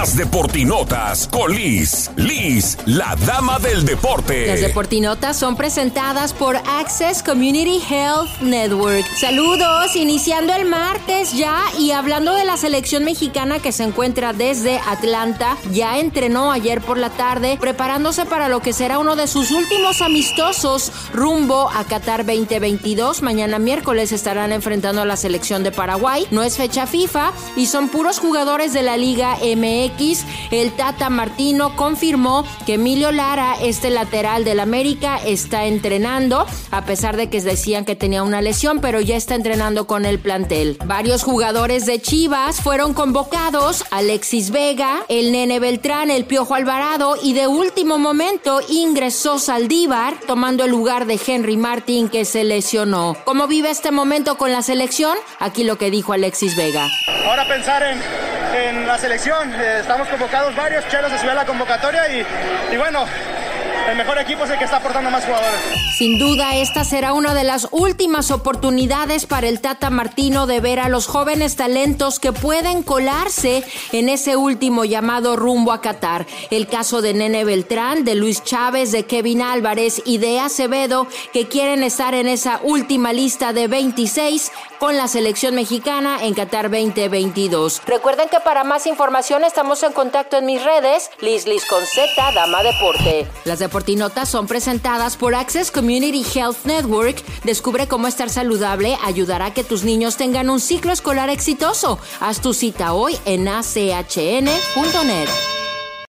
Las Deportinotas con Liz. Liz, la dama del deporte. Las Deportinotas son presentadas por Access Community Health Network. Saludos, iniciando el martes ya y hablando de la selección mexicana que se encuentra desde Atlanta, ya entrenó ayer por la tarde preparándose para lo que será uno de sus últimos amistosos rumbo a Qatar 2022. Mañana miércoles estarán enfrentando a la selección de Paraguay. No es fecha FIFA y son puros jugadores de la Liga MX. El Tata Martino confirmó que Emilio Lara, este lateral del América, está entrenando, a pesar de que decían que tenía una lesión, pero ya está entrenando con el plantel. Varios jugadores de Chivas fueron convocados, Alexis Vega, el Nene Beltrán, el Piojo Alvarado y de último momento ingresó Saldívar, tomando el lugar de Henry Martin que se lesionó. ¿Cómo vive este momento con la selección? Aquí lo que dijo Alexis Vega. Ahora pensar en, la selección, eh, estamos convocados varios, Chelo se subió a la convocatoria y, y bueno, el mejor equipo es el que está aportando más jugadores. Sin duda, esta será una de las últimas oportunidades para el Tata Martino de ver a los jóvenes talentos que pueden colarse en ese último llamado rumbo a Qatar. El caso de Nene Beltrán, de Luis Chávez, de Kevin Álvarez y de Acevedo, que quieren estar en esa última lista de 26 con la selección mexicana en Qatar 2022. Recuerden que para más información estamos en contacto en mis redes, Liz Liz con Z, Dama Deporte. Las Deportinotas son presentadas por Access Community Health Network. Descubre cómo estar saludable ayudará a que tus niños tengan un ciclo escolar exitoso. Haz tu cita hoy en achn.net.